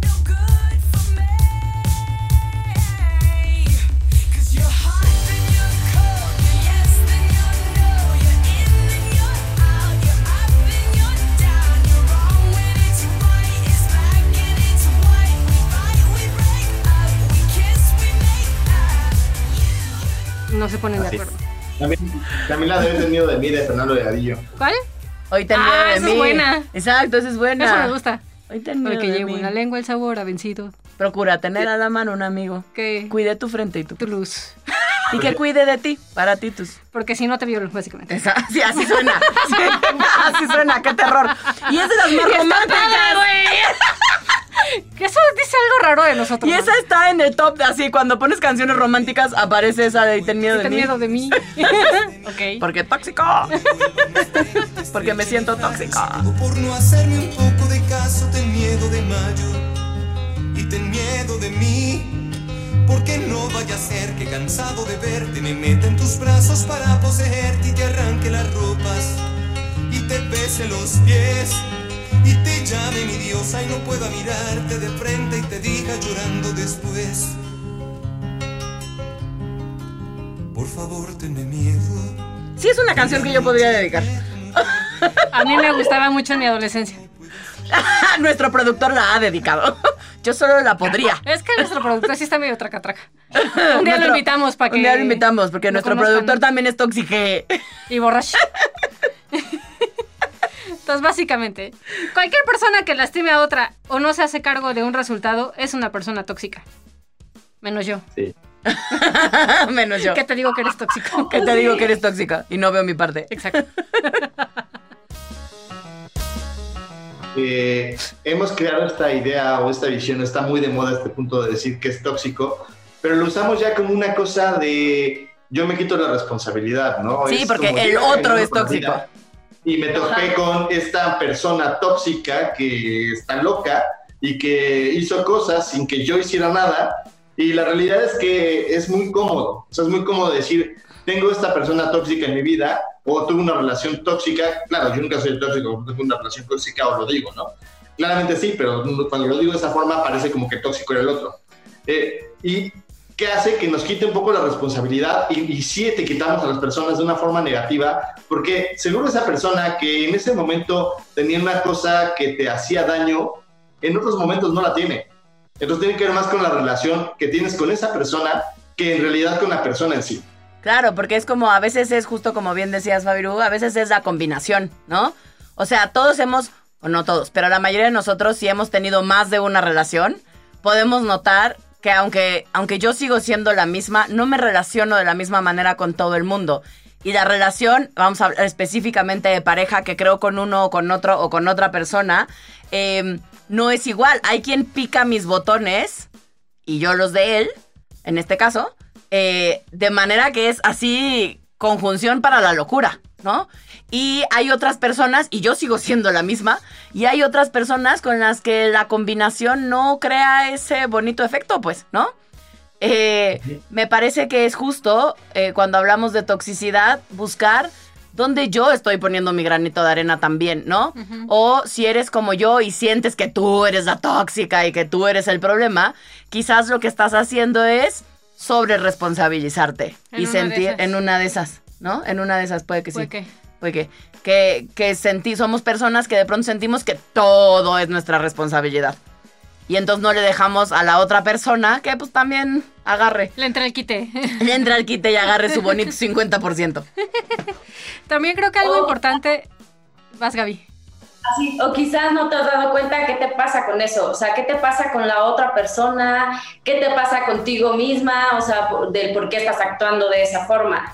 También, también la debe tener miedo de mí de Fernando Delgadillo. ¿Cuál? Hoy Ah, miedo de esa es mí. buena. Exacto, esa es buena. Eso me gusta. Hoy ten miedo Porque de llevo mí. en la lengua el sabor a vencido. Procura tener a la mano un amigo. Que Cuide tu frente y tu tu luz. Y que cuide de ti, para ti tus. Porque si no te violo, básicamente. Esa, sí, así suena. Sí, así suena, qué terror. Y es de las más románticas. Que eso dice algo raro de nosotros. Y ¿no? esa está en el top de así, cuando pones canciones románticas, aparece esa de Ten miedo de Ten mí. miedo de mí. ok. Porque tóxico. Porque me siento tóxico. Por no hacerme un poco de caso, ten miedo de mayo y ten miedo de mí. Porque no vaya a ser que cansado de verte me meta en tus brazos para poseerte y te arranque las ropas y te bese los pies y te llame mi diosa y no pueda mirarte de frente y te diga llorando después. Por favor, tenme miedo. Sí, es una canción que yo podría dedicar. A mí me gustaba mucho en mi adolescencia. Nuestro productor la ha dedicado. Yo solo la podría. Es que nuestro productor sí está medio traca traca. Un día lo invitamos para que. Un día lo invitamos porque lo nuestro conozcan. productor también es tóxique. Y borracho. Entonces, básicamente, cualquier persona que lastime a otra o no se hace cargo de un resultado es una persona tóxica. Menos yo. Sí. Menos yo. ¿Qué te digo que eres tóxico? Que te digo que eres tóxica y no veo mi parte. Exacto. Eh, hemos creado esta idea o esta visión, está muy de moda este punto de decir que es tóxico, pero lo usamos ya como una cosa de yo me quito la responsabilidad, ¿no? Sí, Es porque el otro es tóxico. vida Y me topé con esta persona tóxica que está loca y que hizo cosas sin que yo hiciera nada. Y la realidad es que es muy cómodo. O sea, es muy cómodo decir, tengo esta persona tóxica en mi vida o tuve una relación tóxica. Claro, yo nunca soy tóxico, tuve una relación tóxica o lo digo, ¿no? Claramente sí, pero cuando lo digo de esa forma parece como que tóxico era el otro. Eh, y que hace que nos quite un poco la responsabilidad y, y sí te quitamos a las personas de una forma negativa, porque seguro esa persona que en ese momento tenía una cosa que te hacía daño, en otros momentos no la tiene. Entonces tiene que ver más con la relación que tienes con esa persona que en realidad con la persona en sí. Claro, porque es como, a veces es justo como bien decías, Fabiru, a veces es la combinación, ¿no? O sea, todos hemos, o no todos, pero la mayoría de nosotros, si hemos tenido más de una relación, podemos notar que aunque, aunque yo sigo siendo la misma, no me relaciono de la misma manera con todo el mundo. Y la relación, vamos a hablar específicamente de pareja, que creo con uno o con otro o con otra persona, eh, no es igual. Hay quien pica mis botones y yo los de él, en este caso, eh, de manera que es así conjunción para la locura, ¿no? Y hay otras personas, y yo sigo siendo la misma, y hay otras personas con las que la combinación no crea ese bonito efecto, pues, ¿no? Eh, me parece que es justo eh, cuando hablamos de toxicidad buscar dónde yo estoy poniendo mi granito de arena también, ¿no? O si eres como yo y sientes que tú eres la tóxica y que tú eres el problema, quizás lo que estás haciendo es sobre responsabilizarte En y sentir en una de esas, ¿no? En una de esas puede que sí. Puede que. Puede que, que, que sentí, somos personas que de pronto sentimos que todo es nuestra responsabilidad. Y entonces no le dejamos a la otra persona que pues también agarre. Le entra el quite. Le entra al quite y agarre su bonito 50%. También creo que algo Oh. importante. Vas, Gaby. Así, o quizás no te has dado cuenta qué te pasa con eso, o sea, qué te pasa con la otra persona, qué te pasa contigo misma, o sea, por- del por qué estás actuando de esa forma.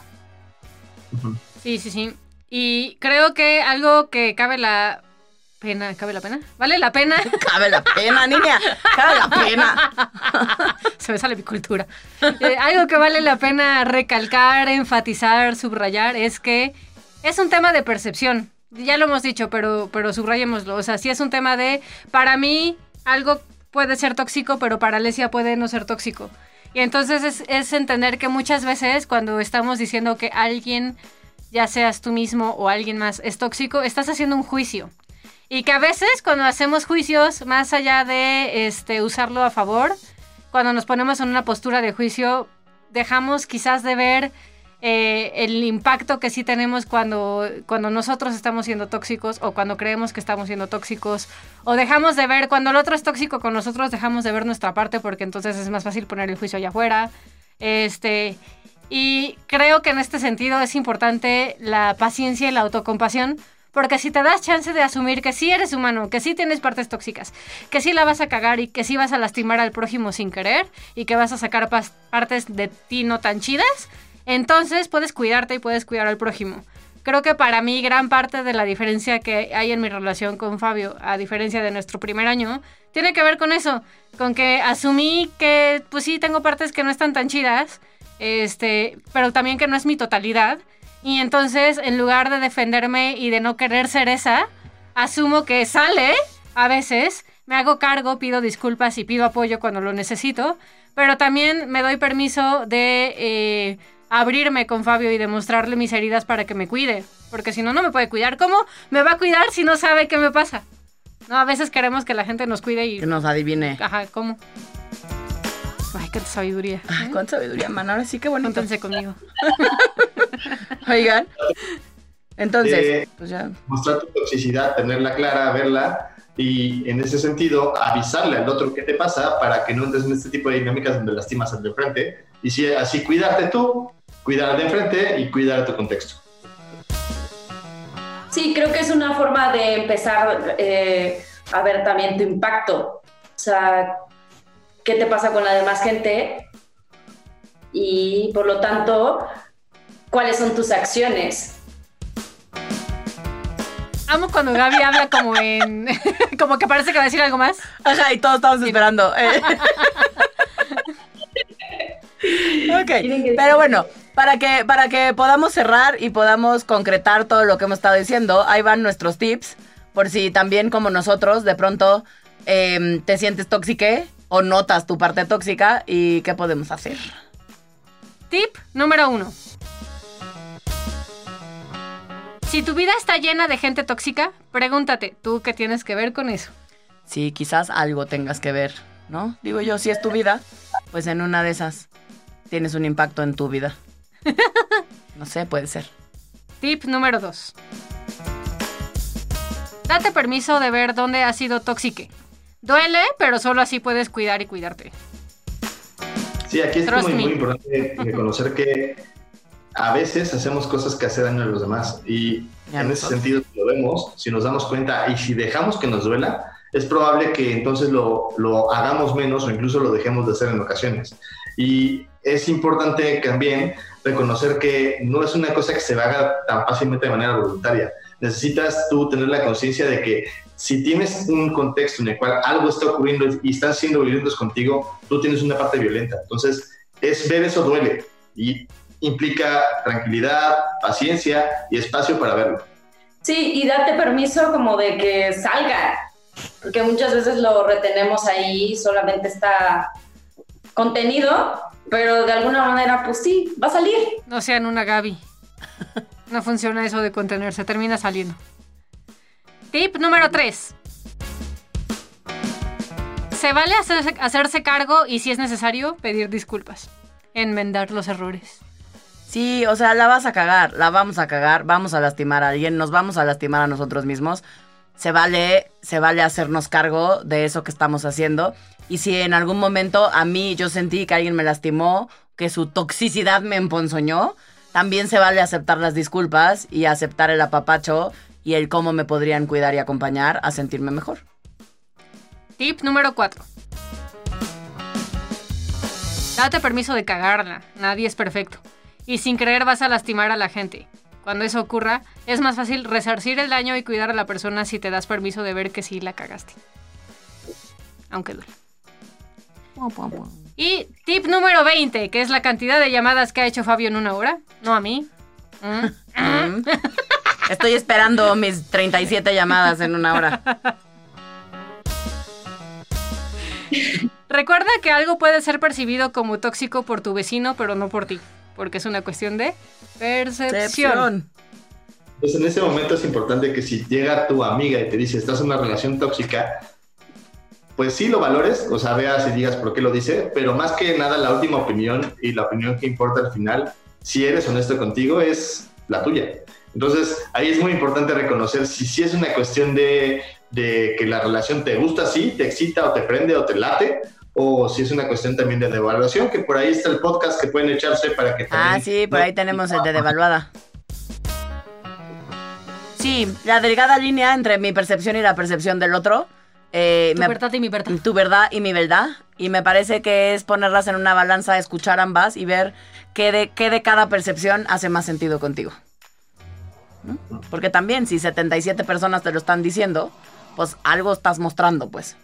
Sí, sí, sí. Y creo que algo que cabe la pena. ¿Cabe la pena? ¿Vale la pena? Cabe la pena, niña. Cabe la pena. Se me sale mi cultura. Eh, algo que vale la pena recalcar, enfatizar, subrayar es que es un tema de percepción. Ya lo hemos dicho, pero, pero subrayémoslo. O sea, sí es un tema de, para mí, algo puede ser tóxico, pero para Alesia puede no ser tóxico. Y entonces es, entender que muchas veces cuando estamos diciendo que alguien, ya seas tú mismo o alguien más, es tóxico, estás haciendo un juicio. Y que a veces cuando hacemos juicios, más allá de este, usarlo a favor, cuando nos ponemos en una postura de juicio, dejamos quizás de ver eh, el impacto que sí tenemos cuando, cuando nosotros estamos siendo tóxicos o cuando creemos que estamos siendo tóxicos o dejamos de ver, cuando el otro es tóxico con nosotros, dejamos de ver nuestra parte porque entonces es más fácil poner el juicio allá afuera. Este, y creo que en este sentido es importante la paciencia y la autocompasión. Porque si te das chance de asumir que sí eres humano, que sí tienes partes tóxicas, que sí la vas a cagar y que sí vas a lastimar al prójimo sin querer y que vas a sacar partes de ti no tan chidas, entonces puedes cuidarte y puedes cuidar al prójimo. Creo que para mí gran parte de la diferencia que hay en mi relación con Fabio, a diferencia de nuestro primer año, tiene que ver con eso, con que asumí que pues sí tengo partes que no están tan chidas, este, pero también que no es mi totalidad. Y entonces, en lugar de defenderme y de no querer ser esa, asumo que sale a veces, me hago cargo, pido disculpas y pido apoyo cuando lo necesito, pero también me doy permiso de eh, abrirme con Fabio y demostrarle mis heridas para que me cuide, porque si no, no me puede cuidar. ¿Cómo me va a cuidar si no sabe qué me pasa? No, a veces queremos que la gente nos cuide y... Que nos adivine. Ajá, ¿cómo? Ay, qué sabiduría. Ay, cuánta sabiduría, man. Ahora sí que bonito. Júntense conmigo. Oigan. Entonces, Eh, pues ya. Mostrar tu toxicidad, tenerla clara, verla y en ese sentido avisarle al otro qué te pasa para que no entres en este tipo de dinámicas donde lastimas al de enfrente y si, así cuidarte tú, cuidar de enfrente y cuidar tu contexto. Sí, creo que es una forma de empezar eh, a ver también tu impacto. O sea, qué te pasa con la demás gente y por lo tanto, cuáles son tus acciones. Amo cuando Gaby habla como en... como que parece que va a decir algo más. Ajá, y todos estamos esperando. eh. ok, pero bueno, para que, para que podamos cerrar y podamos concretar todo lo que hemos estado diciendo, ahí van nuestros tips, por si también como nosotros de pronto em, te sientes tóxique o notas tu parte tóxica y qué podemos hacer. Tip número uno. Si tu vida está llena de gente tóxica, pregúntate, ¿tú qué tienes que ver con eso? Sí, quizás algo tengas que ver, ¿no? Digo yo, si es tu vida, pues en una de esas tienes un impacto en tu vida. No sé, puede ser. Tip número dos. Date permiso de ver dónde has sido tóxique. Duele, pero solo así puedes cuidar y cuidarte. Sí, aquí es muy, muy importante reconocer que a veces hacemos cosas que hacen daño a los demás y Ya en ese sentido si lo vemos, si nos damos cuenta y si dejamos que nos duela, es probable que entonces lo, lo hagamos menos o incluso lo dejemos de hacer en ocasiones. Y es importante también reconocer que no es una cosa que se haga tan fácilmente de manera voluntaria. Necesitas tú tener la conciencia de que si tienes un contexto en el cual algo está ocurriendo y están siendo violentos contigo, tú tienes una parte violenta. Entonces, es ver eso duele y implica tranquilidad, paciencia y espacio para verlo. Sí, y date permiso como de que salga, porque muchas veces lo retenemos ahí, solamente está contenido, pero de alguna manera, pues sí, va a salir. No sean una Gaby. No funciona eso de contenerse, termina saliendo. Tip número 3. Se vale hacerse, hacerse cargo y si es necesario pedir disculpas. Enmendar los errores. Sí, o sea, la vas a cagar, la vamos a cagar, vamos a lastimar a alguien, nos vamos a lastimar a nosotros mismos. Se vale, se vale hacernos cargo de eso que estamos haciendo. Y si en algún momento a mí yo sentí que alguien me lastimó, que su toxicidad me emponzoñó, también se vale aceptar las disculpas y aceptar el apapacho y el cómo me podrían cuidar y acompañar a sentirme mejor. Tip número 4. Date permiso de cagarla. Nadie es perfecto. Y sin creer vas a lastimar a la gente. Cuando eso ocurra, es más fácil resarcir el daño y cuidar a la persona si te das permiso de ver que sí la cagaste. Aunque duele. Y tip número 20, que es la cantidad de llamadas que ha hecho Fabio en una hora. No a mí. Mm. Mm. Estoy esperando mis 37 llamadas en una hora. Recuerda que algo puede ser percibido como tóxico por tu vecino, pero no por ti. Porque es una cuestión de percepción. Excepción. Pues en ese momento es importante que si llega tu amiga y te dice, estás en una relación tóxica, pues sí lo valores, o sea, veas y digas por qué lo dice, pero más que nada la última opinión y la opinión que importa al final, si eres honesto contigo, es la tuya. Entonces, ahí es muy importante reconocer si, si es una cuestión de, de que la relación te gusta así, te excita o te prende o te late, o si es una cuestión también de devaluación, que por ahí está el podcast que pueden echarse para que Ah, también- sí, por ahí tenemos el de devaluada. Sí, la delgada línea entre mi percepción y la percepción del otro. eh, Tu me- verdad y mi verdad. tu verdad y mi verdad. Y me parece que es ponerlas en una balanza, escuchar ambas y ver qué de, qué de cada percepción hace más sentido contigo. ¿No? Porque también, si 77 personas te lo están diciendo, pues algo estás mostrando, pues.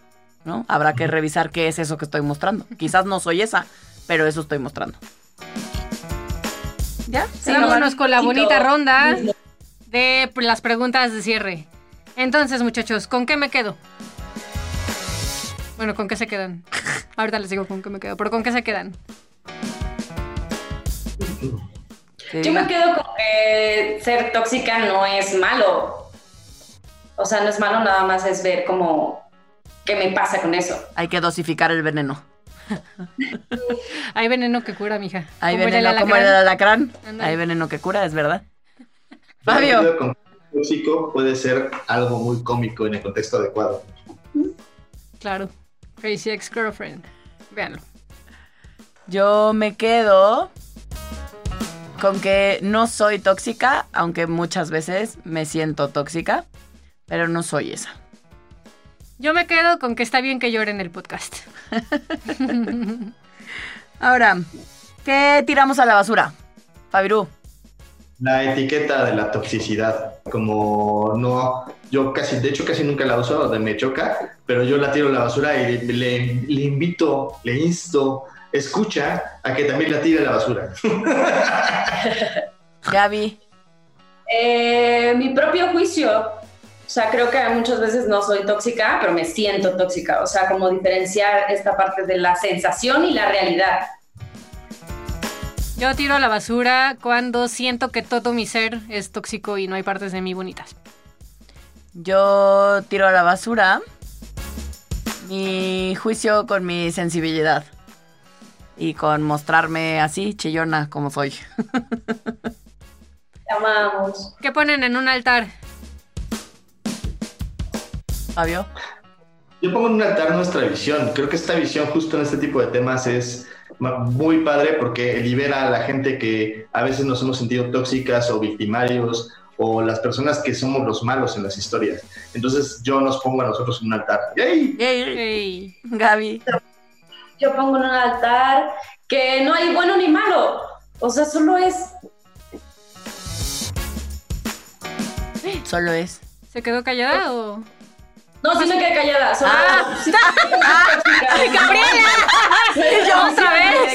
¿No? Habrá que revisar qué es eso que estoy mostrando. Quizás no soy esa, pero eso estoy mostrando. ¿Ya? ¿Se Vámonos con la bonita ronda de las preguntas de cierre. Entonces, muchachos, ¿con qué me quedo? Bueno, ¿con qué se quedan? Ahorita les digo con qué me quedo, pero ¿con qué se quedan? Sí, Yo me quedo con que ser tóxica no es malo. O sea, no es malo, nada más es ver como qué me pasa con eso. Hay que dosificar el veneno. Hay veneno que cura, mija. Hay veneno como el alacrán. Hay veneno que cura, es verdad. Fabio. tóxico puede ser algo muy cómico en el contexto adecuado. Claro. Crazy ex-girlfriend. Véanlo. Yo me quedo con que no soy tóxica, aunque muchas veces me siento tóxica, pero no soy esa. Yo me quedo con que está bien que llore en el podcast. Ahora, ¿qué tiramos a la basura? Fabiru. La etiqueta de la toxicidad, como no, yo casi, de hecho casi nunca la uso, de me choca, pero yo la tiro a la basura y le, le invito, le insto, escucha a que también la tire a la basura. Gaby. Eh, mi propio juicio, o sea, creo que muchas veces no soy tóxica, pero me siento tóxica. O sea, como diferenciar esta parte de la sensación y la realidad. Yo tiro a la basura cuando siento que todo mi ser es tóxico y no hay partes de mí bonitas. Yo tiro a la basura mi juicio con mi sensibilidad y con mostrarme así, chillona como soy. Te amamos. ¿Qué ponen en un altar? Fabio. Yo pongo en un altar nuestra visión. Creo que esta visión justo en este tipo de temas es muy padre porque libera a la gente que a veces nos hemos sentido tóxicas o victimarios o las personas que somos los malos en las historias. Entonces yo nos pongo a nosotros en un altar. ¡Yay! Yay. Ey. Gaby. Yo pongo en un altar que no hay bueno ni malo. O sea, solo es. Solo es. ¿Se quedó callada o...? No, sí me quedé callada. Solo Ah. tóxica. ¡Gabriela! Y yo otra vez.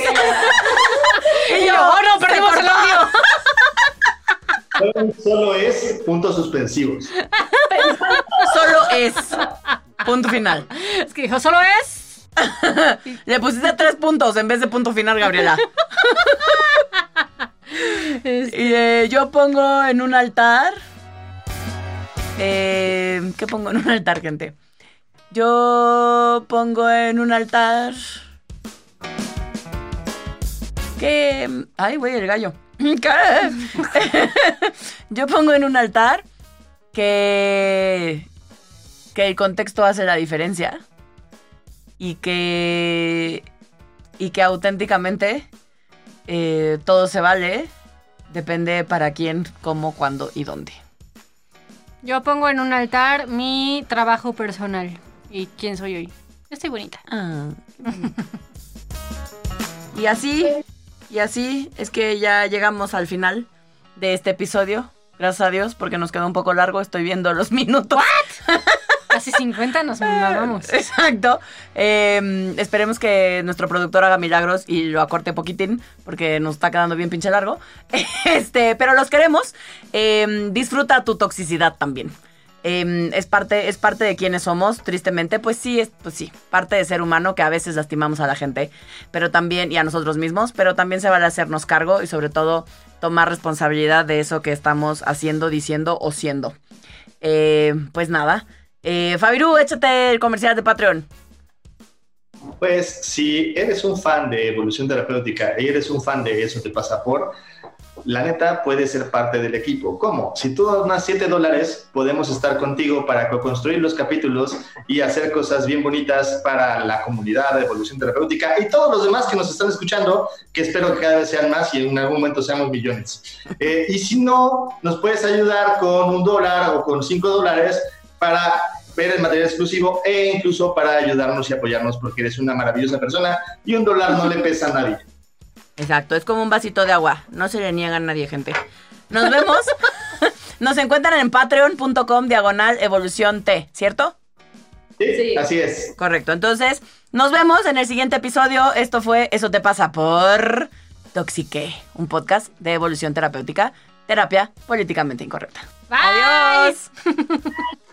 Y yo, oh no, perdimos el audio. Solo es puntos suspensivos. Solo es. Punto final. Es que dijo, solo es... Le pusiste tres puntos en vez de punto final, Gabriela. Y, eh, yo pongo en un altar. Eh, ¿Qué pongo en un altar, gente? Yo pongo en un altar. Que. Ay, güey, el gallo. Yo pongo en un altar que. que el contexto hace la diferencia y que, y que auténticamente eh, todo se vale, depende para quién, cómo, cuándo y dónde. Yo pongo en un altar mi trabajo personal. ¿Y quién soy hoy? Yo estoy bonita. Ah, y así, y así es que ya llegamos al final de este episodio. Gracias a Dios, porque nos quedó un poco largo. Estoy viendo los minutos. Casi 50 nos mamamos. Exacto. Eh, esperemos que nuestro productor haga milagros y lo acorte poquitín, porque nos está quedando bien pinche largo. Este, pero los queremos. Eh, disfruta tu toxicidad también. Eh, es, parte, es parte de quienes somos, tristemente. Pues sí, es, pues sí, parte de ser humano que a veces lastimamos a la gente, pero también, y a nosotros mismos, pero también se vale hacernos cargo y sobre todo tomar responsabilidad de eso que estamos haciendo, diciendo o siendo. Eh, pues nada. Eh, Fabiru, échate el comercial de Patreon. Pues si eres un fan de evolución terapéutica y eres un fan de eso te pasa por, la neta puede ser parte del equipo. ¿Cómo? Si tú donas 7 dólares, podemos estar contigo para construir los capítulos y hacer cosas bien bonitas para la comunidad de evolución terapéutica y todos los demás que nos están escuchando, que espero que cada vez sean más y en algún momento seamos millones. Eh, y si no, nos puedes ayudar con un dólar o con 5 dólares para ver el material exclusivo e incluso para ayudarnos y apoyarnos porque eres una maravillosa persona y un dólar no le pesa a nadie. Exacto, es como un vasito de agua. No se le niega a nadie, gente. Nos vemos. Nos encuentran en patreon.com diagonal evolución T, ¿cierto? Sí, Sí. así es. Correcto. Entonces, nos vemos en el siguiente episodio. Esto fue Eso te pasa por Toxique, un podcast de evolución terapéutica, terapia políticamente incorrecta. Bye. Adiós.